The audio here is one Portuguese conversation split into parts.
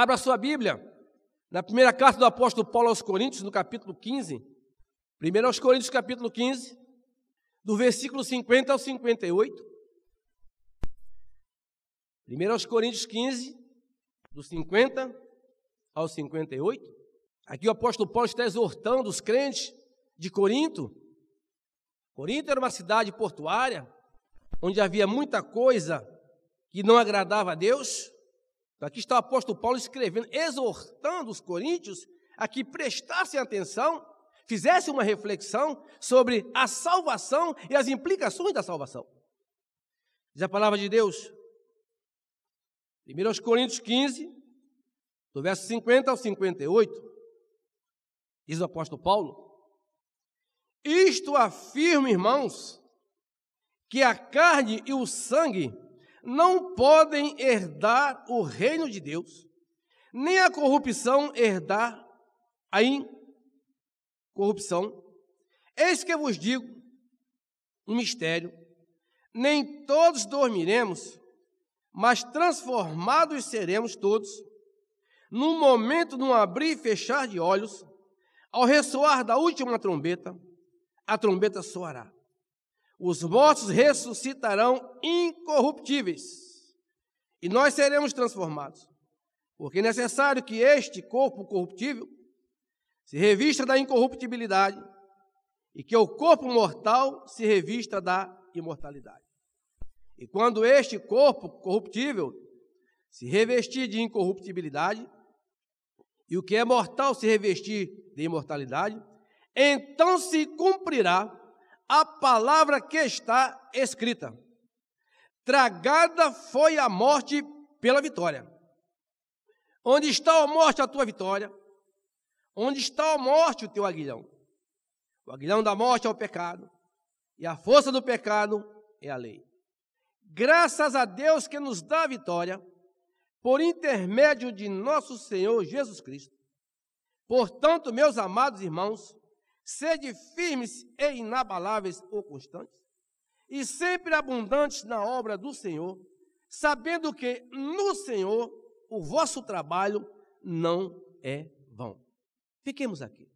Abra sua Bíblia na primeira carta do apóstolo Paulo aos Coríntios, no capítulo 15. Primeiro aos Coríntios, capítulo 15, do versículo 50 ao 58. Primeiro aos Coríntios 15, do 50 ao 58. Aqui o apóstolo Paulo está exortando os crentes de Corinto. Corinto era uma cidade portuária, onde havia muita coisa que não agradava a Deus. Aqui está o apóstolo Paulo escrevendo, exortando os coríntios a que prestassem atenção, fizessem uma reflexão sobre a salvação e as implicações da salvação. Diz a palavra de Deus, 1 Coríntios 15, do verso 50 ao 58, diz o apóstolo Paulo: Isto afirma, irmãos, que a carne e o sangue não podem herdar o reino de Deus, nem a corrupção herdar a incorrupção. Eis que vos digo um mistério: nem todos dormiremos, mas transformados seremos todos, num momento, num abrir e fechar de olhos, ao ressoar da última trombeta, a trombeta soará os mortos ressuscitarão incorruptíveis e nós seremos transformados. Porque é necessário que este corpo corruptível se revista da incorruptibilidade e que o corpo mortal se revista da imortalidade. E quando este corpo corruptível se revestir de incorruptibilidade e o que é mortal se revestir de imortalidade, então se cumprirá a palavra que está escrita. Tragada foi a morte pela vitória. Onde está a morte, a tua vitória? Onde está a morte, o teu aguilhão? O aguilhão da morte é o pecado, e a força do pecado é a lei. Graças a Deus que nos dá a vitória, por intermédio de nosso Senhor Jesus Cristo. Portanto, meus amados irmãos, Sede firmes e inabaláveis ou constantes, e sempre abundantes na obra do Senhor, sabendo que no Senhor o vosso trabalho não é vão. Fiquemos aqui.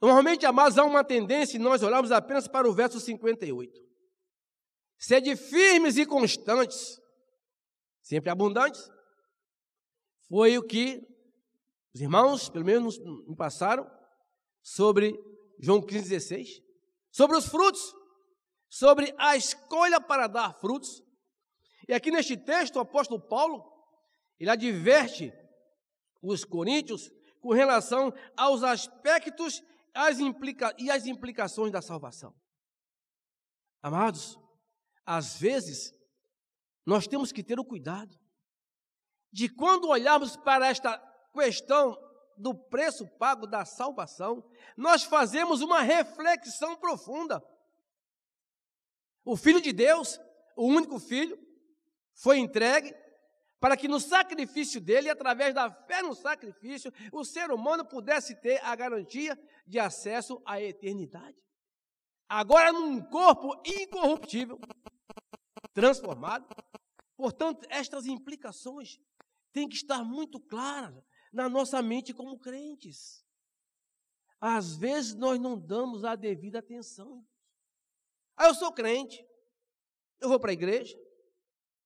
Normalmente, amados, há uma tendência, e nós olhamos apenas para o verso 58. Sede firmes e constantes, sempre abundantes. Foi o que os irmãos, pelo menos, me passaram sobre João 15,16, sobre os frutos, sobre a escolha para dar frutos. E aqui neste texto, o apóstolo Paulo, ele adverte os coríntios com relação aos aspectos as implica e as implicações da salvação. Amados, às vezes, nós temos que ter o cuidado de quando olharmos para esta questão do preço pago da salvação, nós fazemos uma reflexão profunda. O Filho de Deus, o único Filho, foi entregue para que no sacrifício dele, através da fé no sacrifício, o ser humano pudesse ter a garantia de acesso à eternidade. Agora, num corpo incorruptível, transformado. Portanto, estas implicações têm que estar muito claras na nossa mente como crentes. Às vezes nós não damos a devida atenção. Ah, eu sou crente, eu vou para a igreja,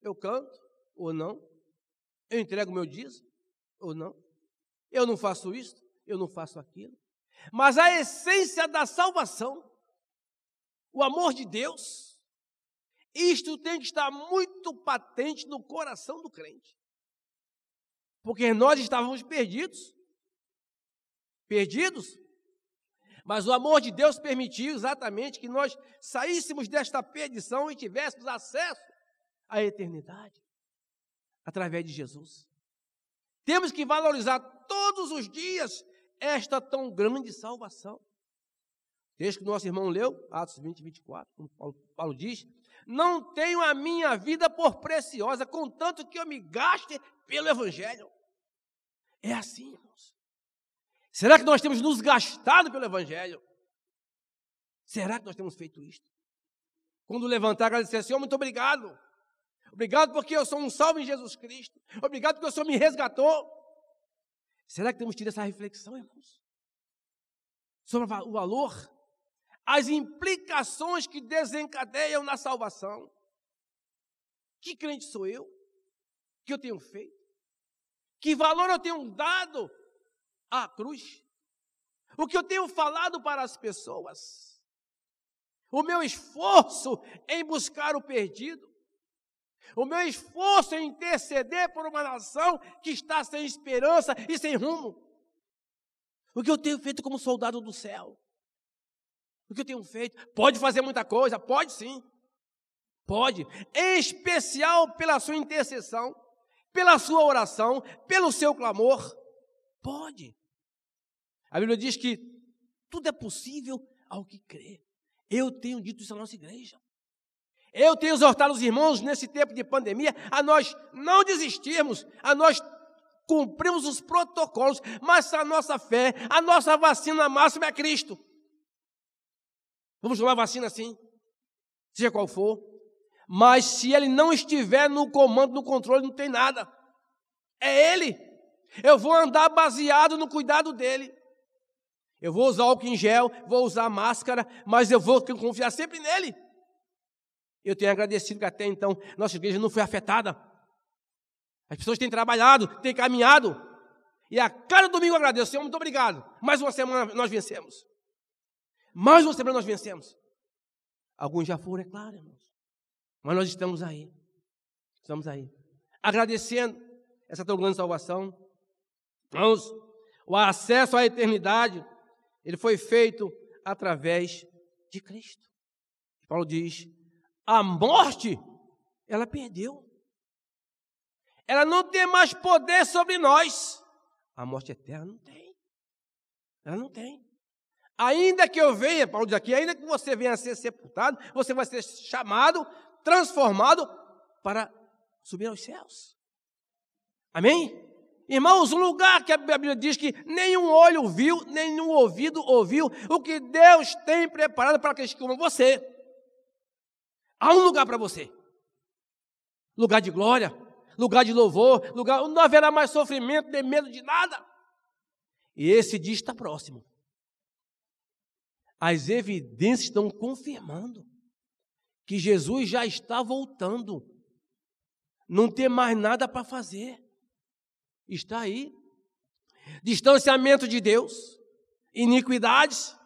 eu canto ou não, eu entrego meu dízimo ou não, eu não faço isso, eu não faço aquilo. Mas a essência da salvação, o amor de Deus, isto tem que estar muito patente no coração do crente porque nós estávamos perdidos. Perdidos. Mas o amor de Deus permitiu exatamente que nós saíssemos desta perdição e tivéssemos acesso à eternidade através de Jesus. Temos que valorizar todos os dias esta tão grande salvação. Desde que nosso irmão leu, Atos 20, 24, como Paulo, Paulo diz, não tenho a minha vida por preciosa, contanto que eu me gaste pelo Evangelho. É assim, irmãos. Será que nós temos nos gastado pelo Evangelho? Será que nós temos feito isto? Quando levantar, agradecer, Senhor, muito obrigado. Obrigado porque eu sou um salvo em Jesus Cristo. Obrigado porque o Senhor me resgatou. Será que temos tido essa reflexão, irmãos? Sobre o valor, as implicações que desencadeiam na salvação. Que crente sou eu? Que eu tenho feito? Que valor eu tenho dado à cruz? O que eu tenho falado para as pessoas? O meu esforço em buscar o perdido? O meu esforço em interceder por uma nação que está sem esperança e sem rumo? O que eu tenho feito como soldado do céu? O que eu tenho feito? Pode fazer muita coisa? Pode sim. Pode. Em especial pela sua intercessão, pela sua oração, pelo seu clamor. Pode. A Bíblia diz que tudo é possível ao que crê. Eu tenho dito isso à nossa igreja. Eu tenho exortado os irmãos nesse tempo de pandemia a nós não desistirmos, a nós cumprirmos os protocolos, mas a nossa fé, a nossa vacina máxima é Cristo. Vamos tomar vacina sim, seja qual for, mas se ele não estiver no comando, no controle, não tem nada. É ele. Eu vou andar baseado no cuidado dele. Eu vou usar álcool em gel, vou usar máscara, mas eu vou confiar sempre nele. Eu tenho agradecido que até então nossa igreja não foi afetada. As pessoas têm trabalhado, têm caminhado. E a cada domingo eu agradeço, Senhor, muito obrigado. Mais uma semana nós vencemos. Mais uma semana nós vencemos. Alguns já foram, é claro, irmãos. Mas nós estamos aí. Estamos aí. Agradecendo essa tão grande salvação. Irmãos, o acesso à eternidade, ele foi feito através de Cristo. Paulo diz: a morte, ela perdeu. Ela não tem mais poder sobre nós. A morte eterna não tem. Ela não tem. Ainda que eu venha, Paulo diz aqui, ainda que você venha a ser sepultado, você vai ser chamado, transformado para subir aos céus. Amém? Irmãos, um lugar que a Bíblia diz que nenhum olho viu, nenhum ouvido ouviu, o que Deus tem preparado para aqueles que como você. Há um lugar para você. Lugar de glória, lugar de louvor, lugar onde não haverá mais sofrimento, nem medo de nada. E esse dia está próximo. As evidências estão confirmando que Jesus já está voltando. Não tem mais nada para fazer. Está aí. Distanciamento de Deus, iniquidades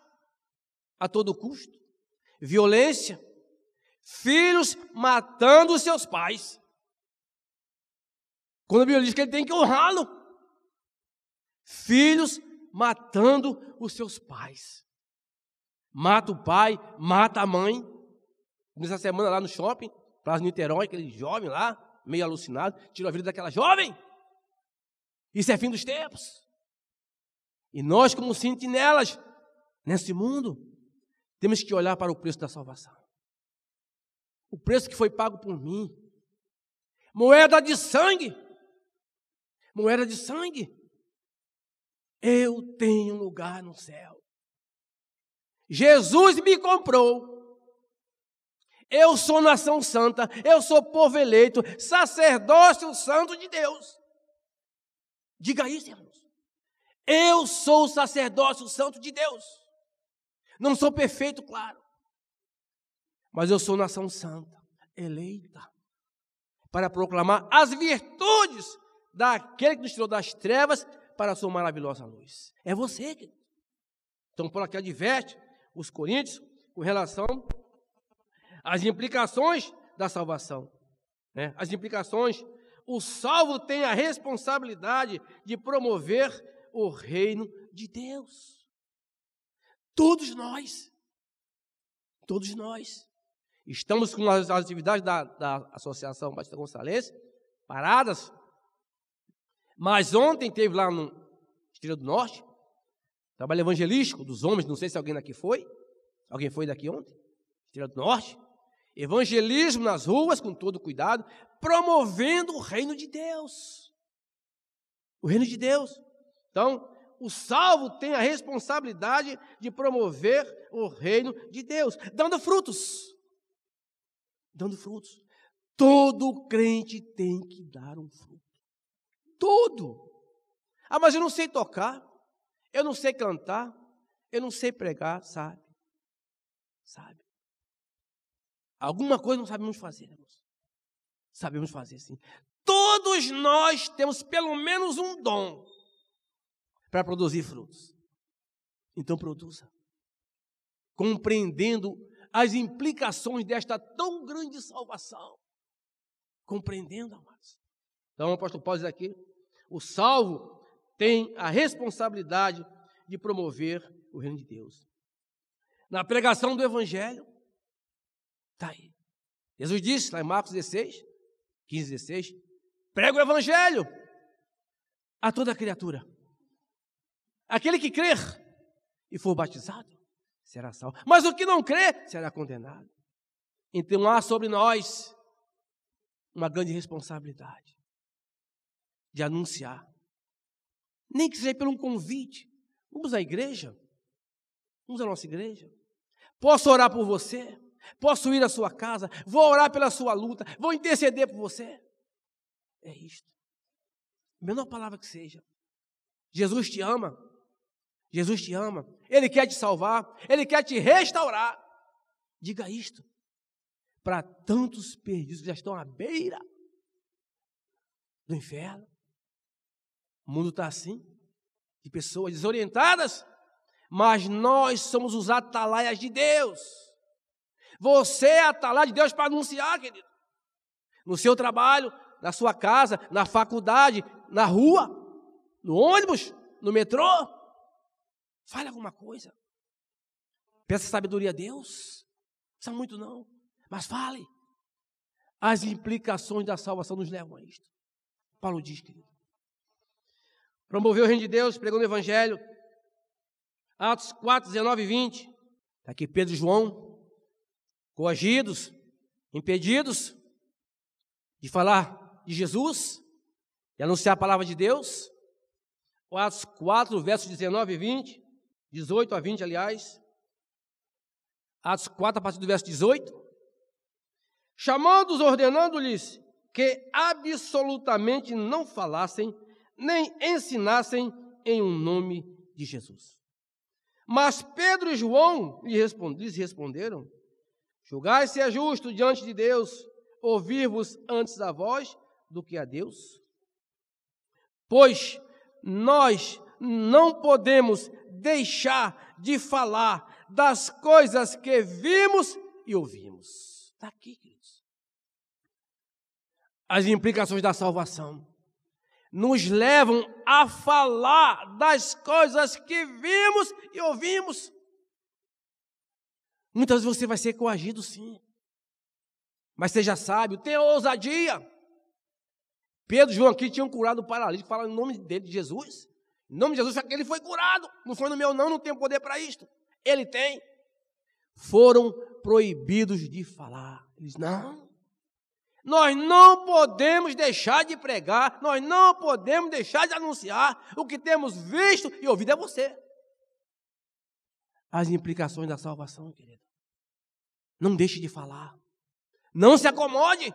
a todo custo, violência, filhos matando seus pais. Quando a Bíblia diz que ele tem que honrá-lo, filhos matando os seus pais. Mata o pai, mata a mãe. Nessa semana lá no shopping, Praça Niterói, aquele jovem lá, meio alucinado, tirou a vida daquela jovem. Isso é fim dos tempos. E nós, como sentinelas nesse mundo, temos que olhar para o preço da salvação o preço que foi pago por mim. Moeda de sangue. Moeda de sangue. Eu tenho lugar no céu. Jesus me comprou. Eu sou nação santa, eu sou povo eleito, sacerdócio santo de Deus. Diga isso, irmãos. Eu sou o sacerdócio santo de Deus. Não sou perfeito, claro. Mas eu sou nação santa, eleita, para proclamar as virtudes daquele que nos tirou das trevas para a sua maravilhosa luz. É você, querido. Então, por aqui adverte os coríntios com relação às implicações da salvação. Né? As implicações. O salvo tem a responsabilidade de promover o reino de Deus. Todos nós. Todos nós. Estamos com as atividades da, da Associação Batista Gonçalves paradas. Mas ontem teve lá no Estrela do Norte, trabalho evangelístico dos homens, não sei se alguém daqui foi. Alguém foi daqui ontem? Estrela do Norte. Evangelismo nas ruas, com todo cuidado, promovendo o reino de Deus. O reino de Deus. Então, o salvo tem a responsabilidade de promover o reino de Deus, dando frutos dando frutos. Todo crente tem que dar um fruto. Todo. Ah, mas eu não sei tocar, eu não sei cantar, eu não sei pregar, sabe? Sabe? Alguma coisa não sabemos fazer, irmãos. Sabemos fazer sim. Todos nós temos pelo menos um dom para produzir frutos. Então produza. Compreendendo as implicações desta tão grande salvação. Compreendendo, amados. Então o apóstolo Paulo diz aqui: o salvo tem a responsabilidade de promover o reino de Deus. Na pregação do Evangelho, está aí. Jesus disse lá em Marcos 16, 15, 16: prega o Evangelho a toda criatura. Aquele que crer e for batizado será salvo, mas o que não crer será condenado. Então há sobre nós uma grande responsabilidade de anunciar, nem que seja por um convite. Vamos à igreja, vamos à nossa igreja. Posso orar por você, posso ir à sua casa, vou orar pela sua luta, vou interceder por você. É isto. Menor palavra que seja. Jesus te ama. Jesus te ama. Ele quer te salvar. Ele quer te restaurar. Diga isto. Para tantos perdidos que já estão à beira do inferno. O mundo está assim. De pessoas desorientadas. Mas nós somos os atalaias de Deus. Você é atalaia de Deus para anunciar, querido. No seu trabalho, na sua casa, na faculdade, na rua, no ônibus, no metrô. Fale alguma coisa. Peça sabedoria a Deus. Não precisa muito não, mas fale. As implicações da salvação nos levam a isto. Paulo diz, querido. Promoveu o reino de Deus, pregando o evangelho. Atos 4, 19 e 20. Está aqui Pedro e João, coagidos, impedidos de falar de Jesus e anunciar a palavra de Deus. Atos 4, versos 19 e 20, 18 a 20, aliás. Atos 4, a partir do verso 18. Chamando-os, ordenando-lhes que absolutamente não falassem, nem ensinassem em um nome de Jesus. Mas Pedro e João lhes responderam: Julgai se é justo diante de Deus ouvir-vos antes a vós do que a Deus? Pois nós não podemos deixar de falar das coisas que vimos e ouvimos. Está aqui, queridos. As implicações da salvação nos levam a falar das coisas que vimos e ouvimos. Muitas vezes você vai ser coagido, sim. Mas seja sábio, tenha ousadia. Pedro e João aqui tinham curado o paralítico, falaram em nome dele, de Jesus. Em nome de Jesus, ele foi curado. Não foi no meu, não, não tenho poder para isto. Ele tem. Foram proibidos de falar. Eles, não. Nós não podemos deixar de pregar, nós não podemos deixar de anunciar. O que temos visto e ouvido é você. As implicações da salvação, querido. Não deixe de falar. Não se acomode.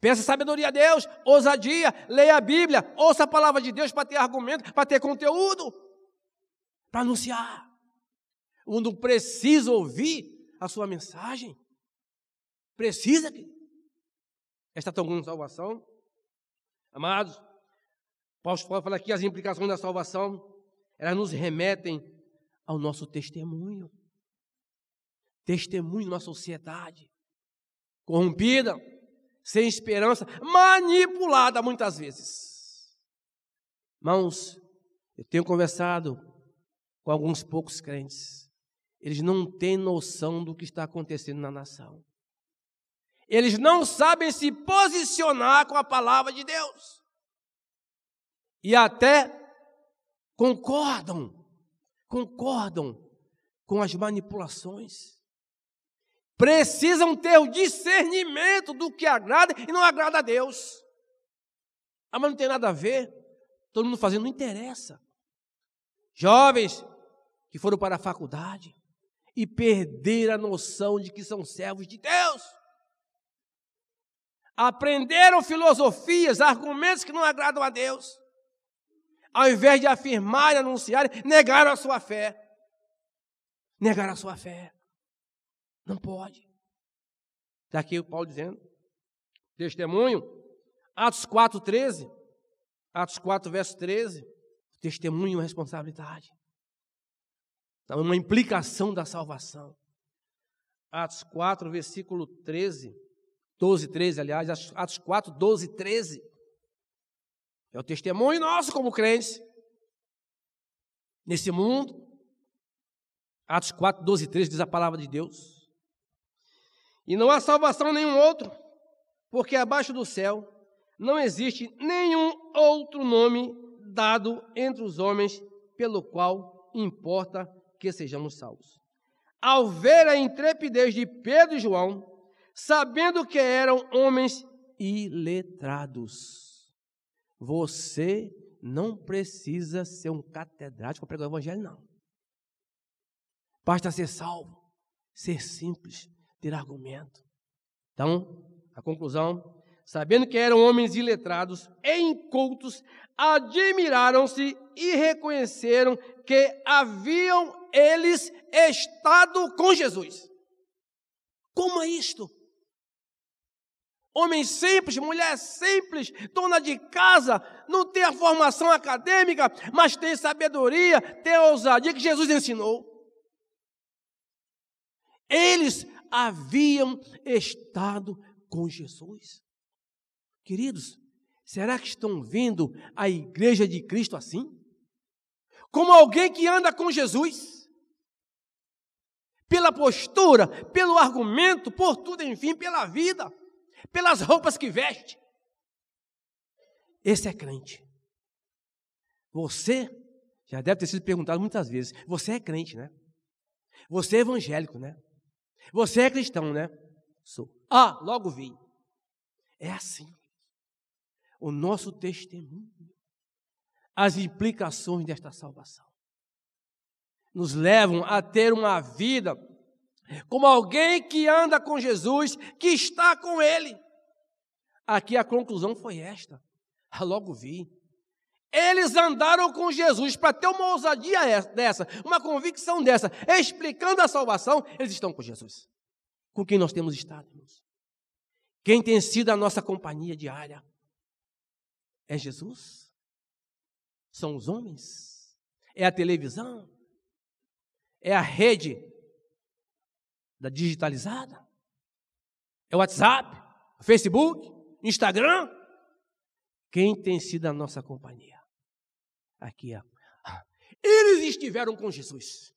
Peça sabedoria a Deus, ousadia, leia a Bíblia, ouça a palavra de Deus para ter argumento, para ter conteúdo, para anunciar. O mundo precisa ouvir a sua mensagem. Precisa. Esta tão grande salvação. Amados, Paulo fala aqui as implicações da salvação, elas nos remetem ao nosso testemunho. Testemunho na sociedade. Corrompida sem esperança, manipulada muitas vezes. Irmãos, eu tenho conversado com alguns poucos crentes. Eles não têm noção do que está acontecendo na nação. Eles não sabem se posicionar com a palavra de Deus. E até concordam, concordam com as manipulações precisam ter o discernimento do que agrada e não agrada a Deus. Ah, mas não tem nada a ver. Todo mundo fazendo, não interessa. Jovens que foram para a faculdade e perderam a noção de que são servos de Deus. aprenderam filosofias, argumentos que não agradam a Deus. Ao invés de afirmar e anunciar, negaram a sua fé. Negaram a sua fé. Não pode. Está aqui o Paulo dizendo. Testemunho. Atos 4, 13. Atos 4, verso 13. Testemunho é responsabilidade. É uma implicação da salvação. Atos 4, versículo 13. 12, 13, aliás, Atos 4, 12, 13. É o testemunho nosso como crentes. Nesse mundo. Atos 4, 12, 13 diz a palavra de Deus. E não há salvação nenhum outro, porque abaixo do céu não existe nenhum outro nome dado entre os homens pelo qual importa que sejamos salvos. Ao ver a intrepidez de Pedro e João, sabendo que eram homens iletrados, você não precisa ser um catedrático para pregar o evangelho, não. Basta ser salvo, ser simples, ter argumento. Então, a conclusão sabendo que eram homens iletrados e incultos, admiraram-se e reconheceram que haviam eles estado com Jesus. Como é isto? Homem simples, mulher simples, dona de casa, não tem a formação acadêmica, mas tem sabedoria, tem a ousadia que Jesus ensinou. Eles haviam estado com Jesus. Queridos, será que estão vendo a igreja de Cristo assim? Como alguém que anda com Jesus? Pela postura, pelo argumento, por tudo, enfim, pela vida, pelas roupas que veste. Esse é crente. Você já deve ter sido perguntado muitas vezes: você é crente, né? Você é evangélico, né? Você é cristão, né? Sou. Ah, logo vi. É assim o nosso testemunho, as implicações desta salvação. Nos levam a ter uma vida como alguém que anda com Jesus, que está com Ele. Aqui a conclusão foi esta. Ah, logo vi. Eles andaram com Jesus para ter uma ousadia dessa, uma convicção dessa, explicando a salvação, eles estão com Jesus. Com quem nós temos estado? Quem tem sido a nossa companhia diária? É Jesus? São os homens? É a televisão? É a rede da digitalizada? É o WhatsApp? Facebook? Instagram? Quem tem sido a nossa companhia? Aqui, ó. Eles estiveram com Jesus.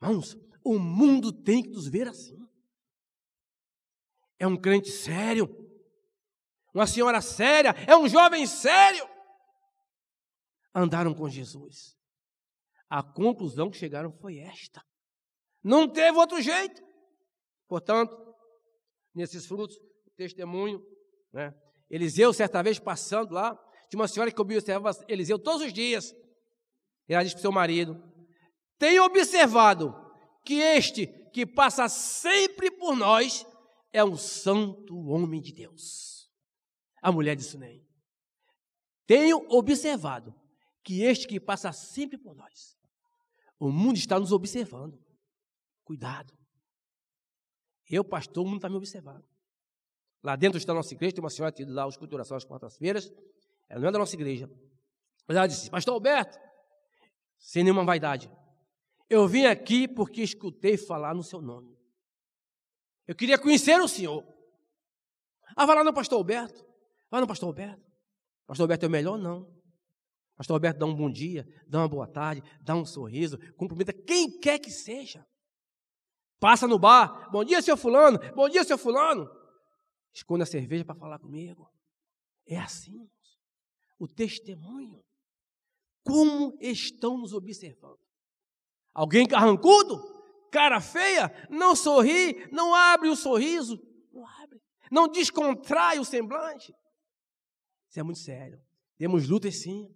Irmãos, o mundo tem que nos ver assim. É um crente sério, uma senhora séria, é um jovem sério. Andaram com Jesus. A conclusão que chegaram foi esta. Não teve outro jeito. Portanto, nesses frutos, testemunho, né? Eliseu, certa vez passando lá, tinha uma senhora que observava Eliseu todos os dias. E ela disse para o seu marido: Tenho observado que este que passa sempre por nós é um santo homem de Deus a mulher de Sunem. Tenho observado que este que passa sempre por nós, o mundo está nos observando. Cuidado. Eu, pastor, o mundo está me observando. Lá dentro está a nossa igreja, tem uma senhora que lá a escuturação às quartas-feiras. Ela não é da nossa igreja. Mas ela disse, pastor Alberto, sem nenhuma vaidade, eu vim aqui porque escutei falar no seu nome. Eu queria conhecer o senhor. Ah, vai lá no pastor Alberto. Vai no pastor Alberto. Pastor Alberto é o melhor? Não. Pastor Alberto dá um bom dia, dá uma boa tarde, dá um sorriso, cumprimenta quem quer que seja. Passa no bar, bom dia, seu fulano, bom dia, seu fulano. Esconde a cerveja para falar comigo. É assim. O testemunho. Como estão nos observando? Alguém carrancudo? Cara feia? Não sorri? Não abre o sorriso? Não abre. Não descontrai o semblante? Isso é muito sério. Temos lutas sim,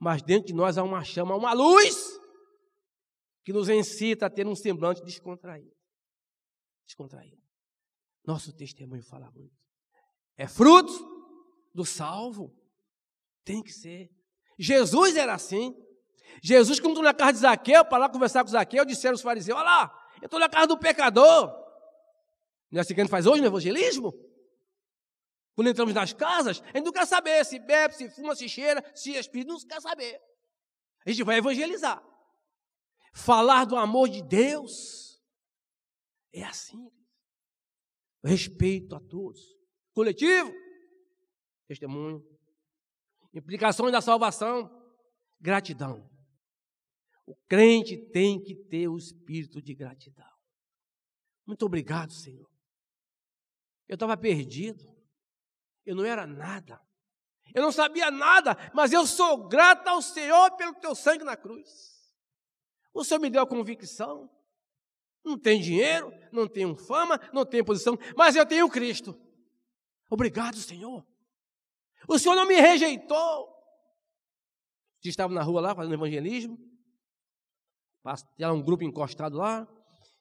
mas dentro de nós há uma chama, uma luz que nos incita a ter um semblante descontraído. Descontraído. Nosso testemunho fala muito. É fruto do salvo. Tem que ser. Jesus era assim. Jesus, quando na casa de Zaqueu, para lá conversar com Zaqueu, disseram os fariseus: Olha lá, eu estou na casa do pecador. Não é assim que a gente faz hoje no evangelismo? Quando entramos nas casas, a gente não quer saber se bebe, se fuma, se cheira, se espírito, não quer saber. A gente vai evangelizar. Falar do amor de Deus. É assim. Respeito a todos. Coletivo. Testemunho. Implicações da salvação. Gratidão. O crente tem que ter o espírito de gratidão. Muito obrigado, Senhor. Eu estava perdido. Eu não era nada. Eu não sabia nada, mas eu sou grato ao Senhor pelo teu sangue na cruz. O Senhor me deu a convicção. Não tem dinheiro, não tenho fama, não tenho posição, mas eu tenho Cristo. Obrigado, Senhor. O Senhor não me rejeitou. Estava na rua lá fazendo evangelismo. Tinha um grupo encostado lá.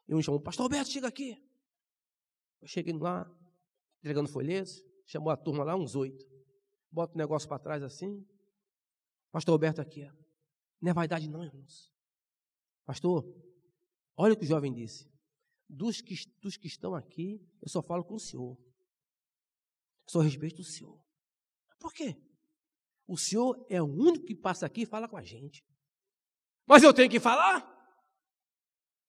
E um chamou, Pastor Alberto, chega aqui. Eu cheguei lá, entregando folhetos. Chamou a turma lá, uns oito. Bota o negócio para trás assim. Pastor Alberto aqui. Não é vaidade não, irmãos. Pastor, olha o que o jovem disse. Dos que, dos que estão aqui, eu só falo com o senhor. Só respeito o senhor. Por quê? O senhor é o único que passa aqui e fala com a gente. Mas eu tenho que falar?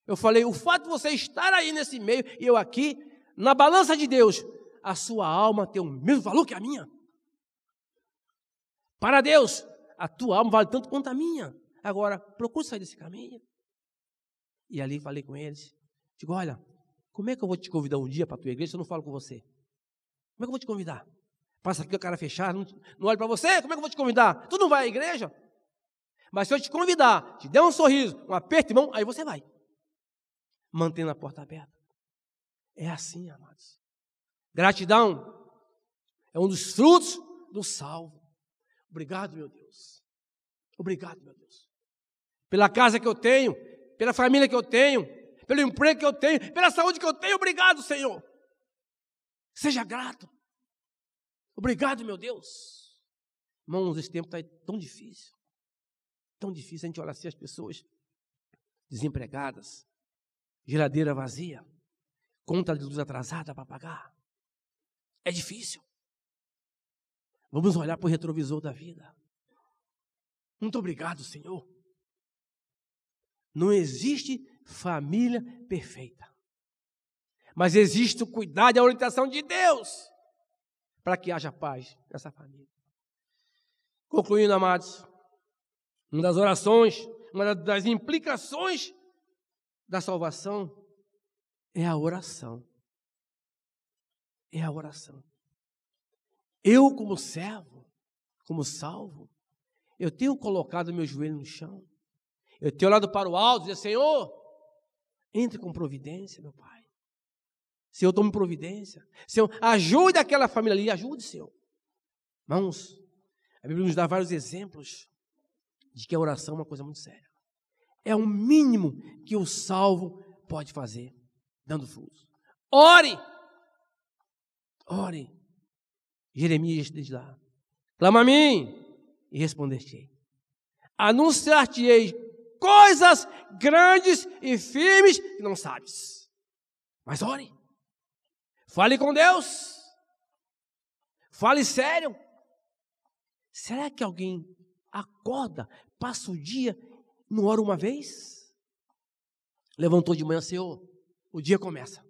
Eu falei, o fato de você estar aí nesse meio e eu aqui, na balança de Deus, a sua alma tem o mesmo valor que a minha. Para Deus, a tua alma vale tanto quanto a minha. Agora, procure sair desse caminho. E ali falei com eles. Digo, olha, como é que eu vou te convidar um dia para a tua igreja se eu não falo com você? Como é que eu vou te convidar? Passa aqui a cara fechada, não, não olho para você, como é que eu vou te convidar? Tu não vai à igreja? Mas se eu te convidar, te der um sorriso, um aperto de mão, aí você vai. Mantendo a porta aberta. É assim, amados. Gratidão é um dos frutos do salvo. Obrigado, meu Deus. Obrigado, meu Deus. Pela casa que eu tenho, pela família que eu tenho, pelo emprego que eu tenho, pela saúde que eu tenho. Obrigado, Senhor. Seja grato. Obrigado, meu Deus. Irmãos, esse tempo está tão difícil. Tão difícil a gente olhar assim as pessoas desempregadas, geladeira vazia, conta de luz atrasada para pagar. É difícil. Vamos olhar para o retrovisor da vida. Muito obrigado, Senhor. Não existe família perfeita. Mas existe o cuidado e a orientação de Deus para que haja paz nessa família. Concluindo, amados, uma das orações, uma das implicações da salvação é a oração é a oração. Eu, como servo, como salvo, eu tenho colocado meu joelho no chão. Eu tenho olhado para o alto e dizer, Senhor, entre com providência, meu Pai. Senhor, tome providência. Senhor, ajude aquela família ali, ajude, Senhor. Irmãos, a Bíblia nos dá vários exemplos de que a oração é uma coisa muito séria. É o mínimo que o salvo pode fazer, dando frutos. Ore! Ore. Jeremias diz lá: Clama a mim e responder-te-ei. Anunciar-te-ei coisas grandes e firmes que não sabes. Mas ore. Fale com Deus. Fale sério. Será que alguém acorda, passa o dia, não ora uma vez? Levantou de manhã, Senhor, o dia começa.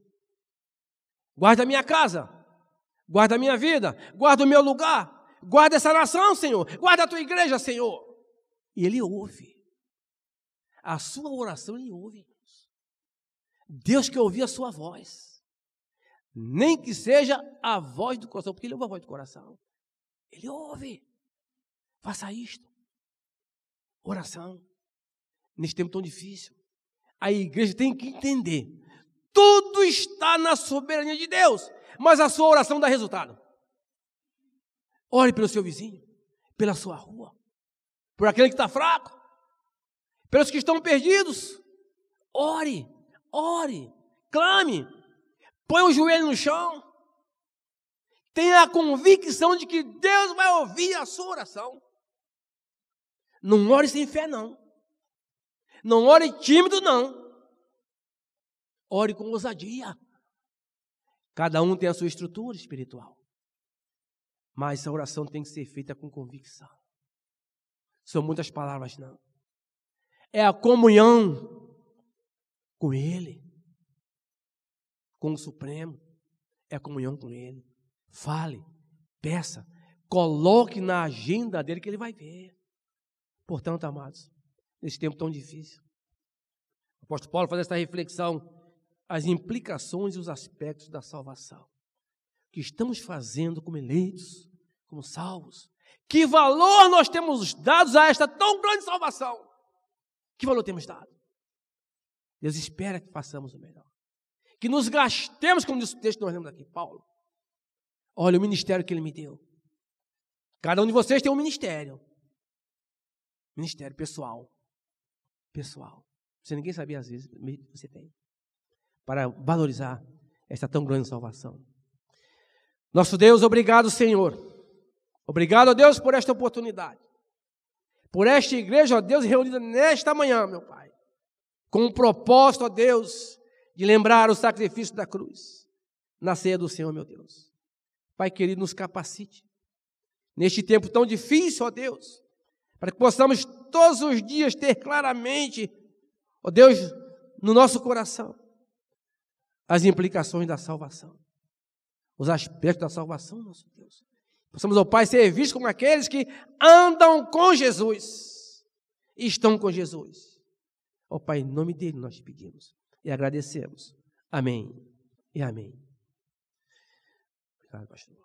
Guarda a minha casa, Guarda a minha vida, guarda o meu lugar, guarda essa nação, Senhor, guarda a tua igreja, Senhor. E Ele ouve. A sua oração Ele ouve. Deus quer ouvir a sua voz. Nem que seja a voz do coração, porque Ele ouve a voz do coração. Ele ouve. Faça isto. Oração. Neste tempo tão difícil. A igreja tem que entender. Tudo está na soberania de Deus mas a sua oração dá resultado. Ore pelo seu vizinho, pela sua rua, por aquele que está fraco, pelos que estão perdidos. Ore, ore, clame, põe o joelho no chão, Tenha a convicção de que Deus vai ouvir a sua oração. Não ore sem fé, não. Não ore tímido, não. Ore com ousadia. Cada um tem a sua estrutura espiritual. Mas a oração tem que ser feita com convicção. São muitas palavras, não. É a comunhão com Ele, com o Supremo. É a comunhão com Ele. Fale, peça, coloque na agenda dele que ele vai ver. Portanto, amados, nesse tempo tão difícil, o apóstolo Paulo faz essa reflexão, as implicações e os aspectos da salvação. Que estamos fazendo como eleitos, como salvos. Que valor nós temos dado a esta tão grande salvação? Que valor temos dado? Deus espera que façamos o melhor. Que nos gastemos, como diz o texto que nós lemos aqui, Paulo. Olha o ministério que ele me deu. Cada um de vocês tem um ministério. Ministério pessoal. Pessoal. Você ninguém sabia às vezes, você tem. Para valorizar esta tão grande salvação. Nosso Deus, obrigado, Senhor. Obrigado, a Deus, por esta oportunidade. Por esta igreja, ó Deus, reunida nesta manhã, meu Pai. Com o propósito, ó Deus, de lembrar o sacrifício da cruz. Na ceia do Senhor, meu Deus. Pai querido, nos capacite. Neste tempo tão difícil, ó Deus, para que possamos todos os dias ter claramente, ó Deus, no nosso coração, as implicações da salvação, os aspectos da salvação, nosso Deus. Possamos, ó Pai, ser vistos como aqueles que andam com Jesus, estão com Jesus. Ó Pai, em nome dele nós pedimos e agradecemos. Amém e amém. Obrigado, pastor.